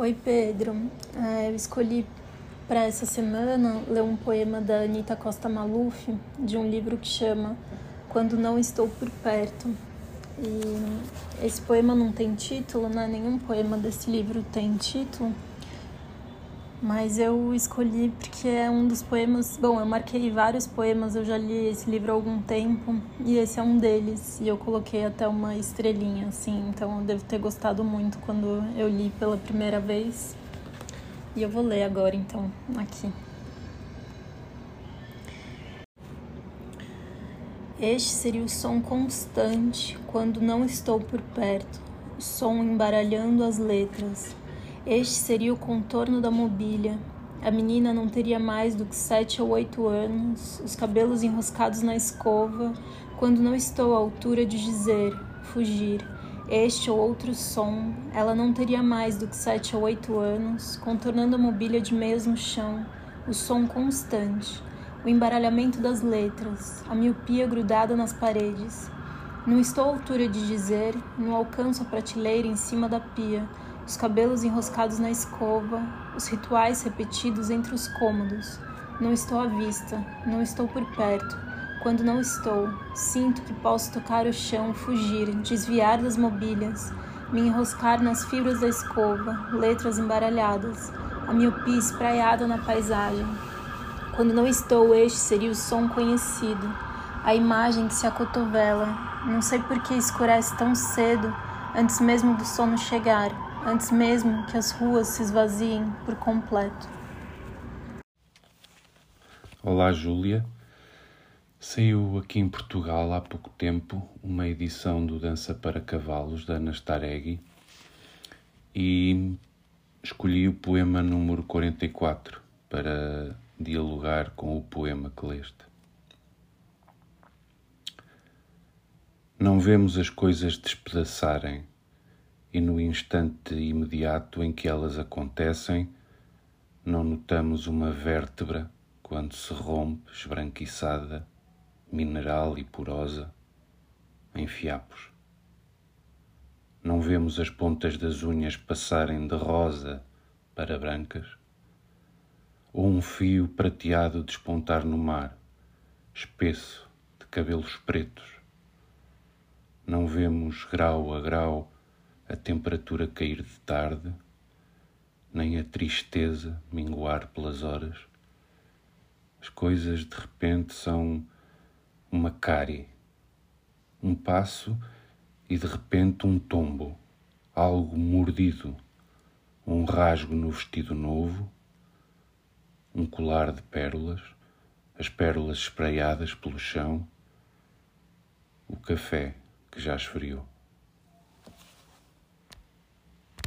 Oi, Pedro. É, eu escolhi para essa semana ler um poema da Anita Costa Maluf, de um livro que chama Quando Não Estou Por Perto. E esse poema não tem título, né? Nenhum poema desse livro tem título. Mas eu escolhi porque é um dos poemas. Bom, eu marquei vários poemas, eu já li esse livro há algum tempo e esse é um deles. E eu coloquei até uma estrelinha, assim, então eu devo ter gostado muito quando eu li pela primeira vez. E eu vou ler agora, então, aqui. Este seria o som constante quando não estou por perto, o som embaralhando as letras este seria o contorno da mobília. A menina não teria mais do que sete ou oito anos, os cabelos enroscados na escova, quando não estou à altura de dizer, fugir. Este ou outro som, ela não teria mais do que sete ou oito anos, contornando a mobília de meias no chão, o som constante, o embaralhamento das letras, a miopia grudada nas paredes. Não estou à altura de dizer, não alcanço a prateleira em cima da pia, os cabelos enroscados na escova, os rituais repetidos entre os cômodos. Não estou à vista, não estou por perto. Quando não estou, sinto que posso tocar o chão, fugir, desviar das mobílias, me enroscar nas fibras da escova, letras embaralhadas, a miopia espraiada na paisagem. Quando não estou, este seria o som conhecido, a imagem que se acotovela. Não sei por que escurece tão cedo, antes mesmo do sono chegar antes mesmo que as ruas se esvaziem por completo. Olá, Júlia. Saiu aqui em Portugal há pouco tempo uma edição do Dança para Cavalos da Anastaregui e escolhi o poema número 44 para dialogar com o poema que leste. Não vemos as coisas despedaçarem e no instante imediato em que elas acontecem, não notamos uma vértebra quando se rompe, esbranquiçada, mineral e porosa, em fiapos. Não vemos as pontas das unhas passarem de rosa para brancas, ou um fio prateado despontar no mar, espesso, de cabelos pretos. Não vemos grau a grau a temperatura cair de tarde, nem a tristeza minguar pelas horas. As coisas de repente são uma cárie, um passo e de repente um tombo, algo mordido, um rasgo no vestido novo, um colar de pérolas, as pérolas espraiadas pelo chão, o café que já esfriou.